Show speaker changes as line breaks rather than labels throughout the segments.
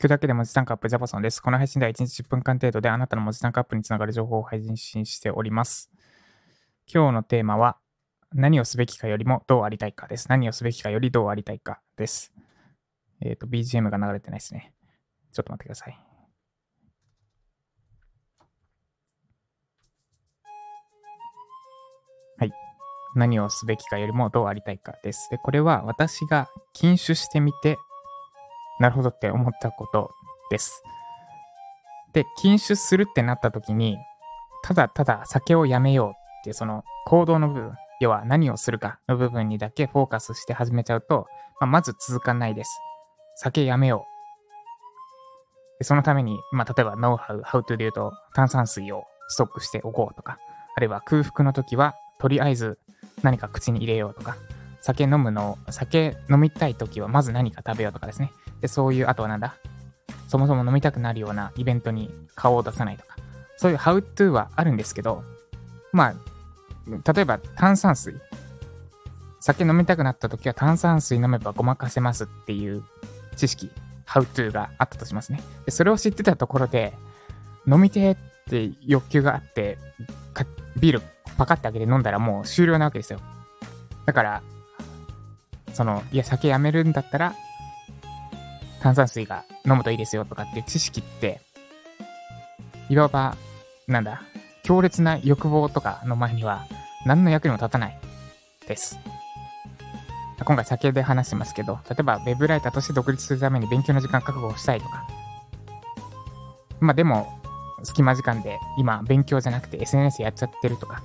くだけで文字単価アップジャパソンです。この配信では1日10分間程度であなたの文字単価アップにつながる情報を配信しております。今日のテーマは、何をすべきかよりもどうありたいかです。何をすべきかよりどうありたいかです。えっ、と、BGM が流れてないですね。ちょっと待ってください。はい。何をすべきかよりもどうありたいかです。で、これは私が禁酒してみて、なるほどって思ったことです。で、禁酒するってなった時に、ただただ酒をやめようってその行動の部分、要は何をするかの部分にだけフォーカスして始めちゃうと、まあ、まず続かないです。酒やめよう。でそのために、まあ、例えば、ノウハウ、ハウトゥで言うと、炭酸水をストックしておこうとか、あるいは空腹の時は、とりあえず何か口に入れようとか、酒飲むの、酒飲みたい時はまず何か食べようとかですね。で、そういう、あとはなんだ？そもそも飲みたくなるようなイベントに顔を出さないとか、そういうハウトゥーはあるんですけど、まあ、例えば炭酸水。酒飲みたくなった時は炭酸水飲めばごまかせますっていう知識、ハウトゥーがあったとしますね。で、それを知ってたところで、飲みてーって欲求があって、ビールパカって開けて飲んだらもう終了なわけですよ。だから、その、いや、酒やめるんだったら、炭酸水が飲むといいですよとかっていう知識って、いわば、なんだ、強烈な欲望とかの前には何の役にも立たないです。今回酒で話してますけど、例えば web ライターとして独立するために勉強の時間確保をしたいとか。まあでも、隙間時間で今勉強じゃなくて SNS やっちゃってるとか。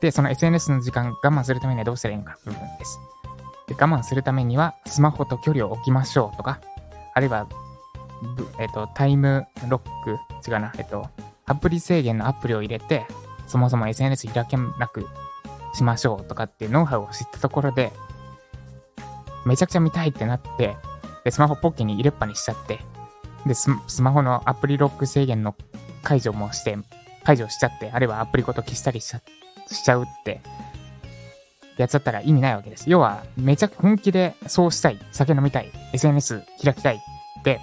で、その SNS の時間我慢するためにはどうしたらいいのか部分です。で我慢するためにはスマホと距離を置きましょうとか、あるいは、えっ、と、タイムロック、違うな、えっ、と、アプリ制限のアプリを入れて、そもそも SNS 開けなくしましょうとかっていうノウハウを知ったところで、めちゃくちゃ見たいってなって、で、スマホポッケに入れっぱにしちゃって、で、ススマホのアプリロック制限の解除もして、解除しちゃって、あるいはアプリごと消したりしちゃしちゃうって、やっちゃったら意味ないわけです。要は、めちゃく本気でそうしたい、酒飲みたい、SNS 開きたい。って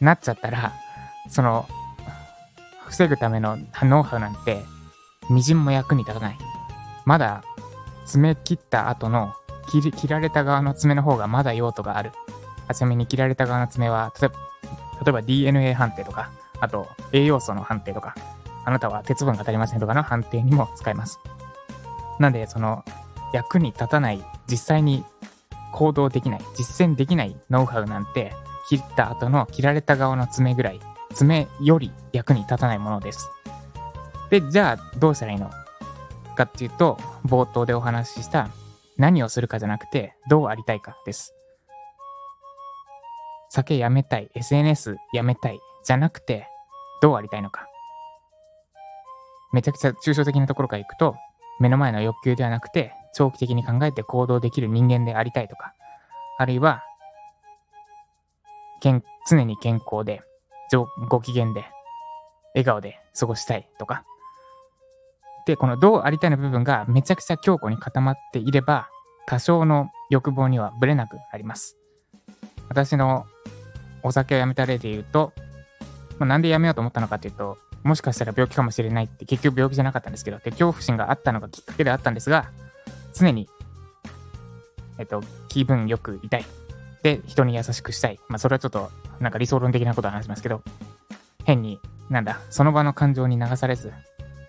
なっちゃったら、その、防ぐためのノウハウなんて、みじんも役に立たない。まだ、爪切った後の切り、切られた側の爪の方がまだ用途がある。あちなみに切られた側の爪は、例えば、例えば DNA 判定とか、あと栄養素の判定とか、あなたは鉄分が足りませんとかの判定にも使えます。なんで、その、役に立たない、実際に行動できない、実践できないノウハウなんて、切った後の切られた側の爪ぐらい、爪より役に立たないものです。で、じゃあどうしたらいいのかっていうと、冒頭でお話しした何をするかじゃなくて、どうありたいかです。酒やめたい、SNS やめたい、じゃなくて、どうありたいのか。めちゃくちゃ抽象的なところからいくと、目の前の欲求ではなくて、長期的に考えて行動できる人間でありたいとか、あるいは、健常に健康で、ご機嫌で、笑顔で過ごしたいとか。で、このどうありたいの部分がめちゃくちゃ強固に固まっていれば、多少の欲望にはブレなくなります。私のお酒をやめた例で言うと、まあ、なんでやめようと思ったのかっていうと、もしかしたら病気かもしれないって結局病気じゃなかったんですけど、で恐怖心があったのがきっかけであったんですが、常に、えっと、気分よくいたい。で、人に優しくしたい。まあ、それはちょっと、なんか理想論的なことは話しますけど、変に、なんだ、その場の感情に流されず、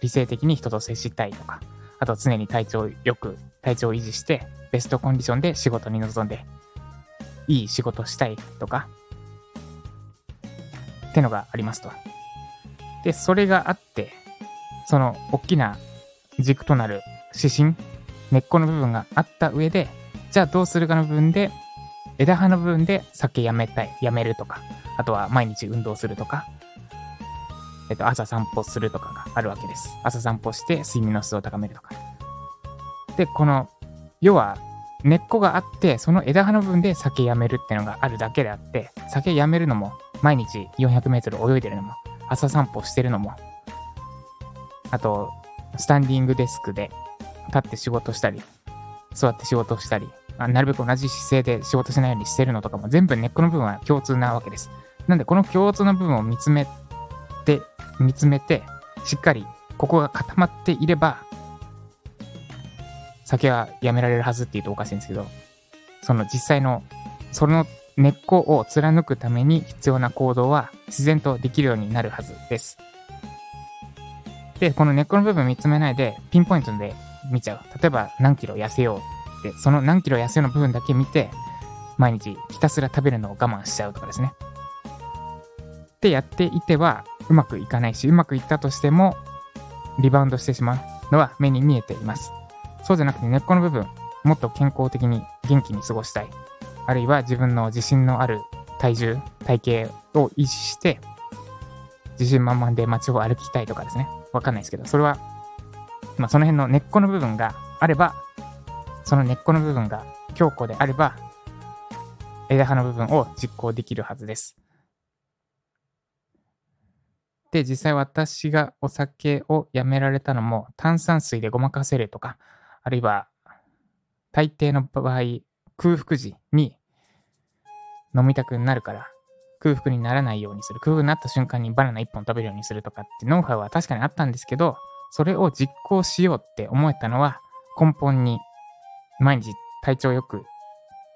理性的に人と接したいとか、あと常に体調よく、体調を維持して、ベストコンディションで仕事に臨んで、いい仕事したいとか、ってのがありますと。で、それがあって、その大きな軸となる指針、根っこの部分があった上で、じゃあどうするかの部分で、枝葉の部分で酒やめたい、やめるとか、あとは毎日運動するとか、えっと、朝散歩するとかがあるわけです。朝散歩して睡眠の質を高めるとか。で、この、要は、根っこがあって、その枝葉の部分で酒やめるってのがあるだけであって、酒やめるのも、毎日400メートル泳いでるのも、朝散歩してるのも、あと、スタンディングデスクで立って仕事したり、座って仕事したり、あなるべく同じ姿勢で仕事しないようにしてるのとかも全部根っこの部分は共通なわけです。なんでこの共通の部分を見つめて、見つめて、しっかりここが固まっていれば、酒はやめられるはずって言うとおかしいんですけど、その実際の、その根っこを貫くために必要な行動は自然とできるようになるはずです。で、この根っこの部分見つめないで、ピンポイントで見ちゃう。例えば何キロ痩せようって、その何キロ痩せようの部分だけ見て、毎日ひたすら食べるのを我慢しちゃうとかですね。ってやっていてはうまくいかないし、うまくいったとしてもリバウンドしてしまうのは目に見えています。そうじゃなくて根っこの部分、もっと健康的に元気に過ごしたい。あるいは自分の自信のある体重、体型を維持して、自信満々で街を歩きたいとかですね。わかんないですけど、それは、まあその辺の根っこの部分があれば、その根っこの部分が強固であれば、枝葉の部分を実行できるはずです。で、実際私がお酒をやめられたのも炭酸水でごまかせるとか、あるいは大抵の場合空腹時に飲みたくなるから空腹にならないようにする。空腹になった瞬間にバナナ1本食べるようにするとかってノウハウは確かにあったんですけど、それを実行しようって思えたのは根本に毎日体調よく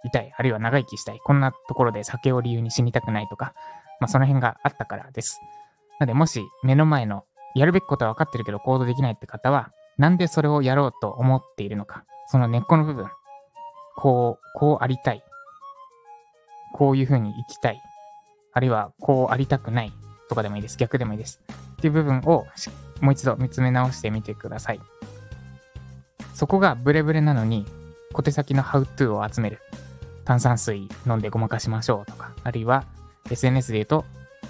痛い、あるいは長生きしたい、こんなところで酒を理由に死にたくないとか、まあその辺があったからです。なのでもし目の前のやるべきことは分かってるけど行動できないって方は、なんでそれをやろうと思っているのか、その根っこの部分、こう、こうありたい、こういうふうに生きたい、あるいはこうありたくないとかでもいいです。逆でもいいです。っていう部分をもう一度見つめ直してみてください。そこがブレブレなのに小手先の How to を集める。炭酸水飲んでごまかしましょうとか、あるいは SNS で言うと、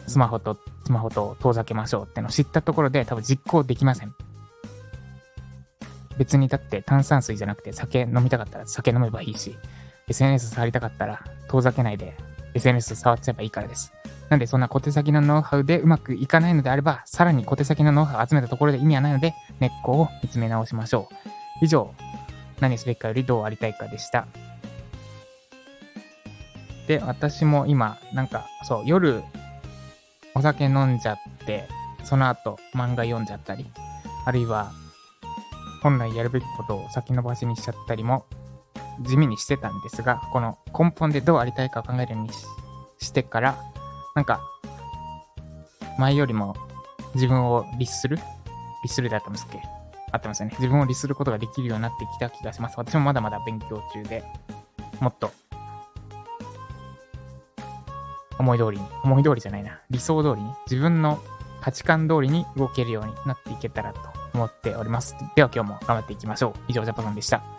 スマホとスマホと遠ざけましょうってのを知ったところで多分実行できません。別にだって炭酸水じゃなくて酒飲みたかったら酒飲めばいいし、SNS 触りたかったら遠ざけないで SNS 触っちゃえばいいからです。なんでそんな小手先のノウハウでうまくいかないのであれば、さらに小手先のノウハウを集めたところで意味はないので、根っこを見つめ直しましょう。以上、何すべきかよりどうありたいかでした。で、私も今、なんか、そう、夜、お酒飲んじゃって、その後、漫画読んじゃったり、あるいは、本来やるべきことを先延ばしにしちゃったりも、地味にしてたんですが、この根本でどうありたいかを考えるようにしてから、なんか、前よりも自分を律する？律するであってますっけ？合ってますよね。自分を律することができるようになってきた気がします。私もまだまだ勉強中で、もっと思い通りに、思い通りじゃないな、理想通りに、自分の価値観通りに動けるようになっていけたらと思っております。では今日も頑張っていきましょう。以上、ジャパソンでした。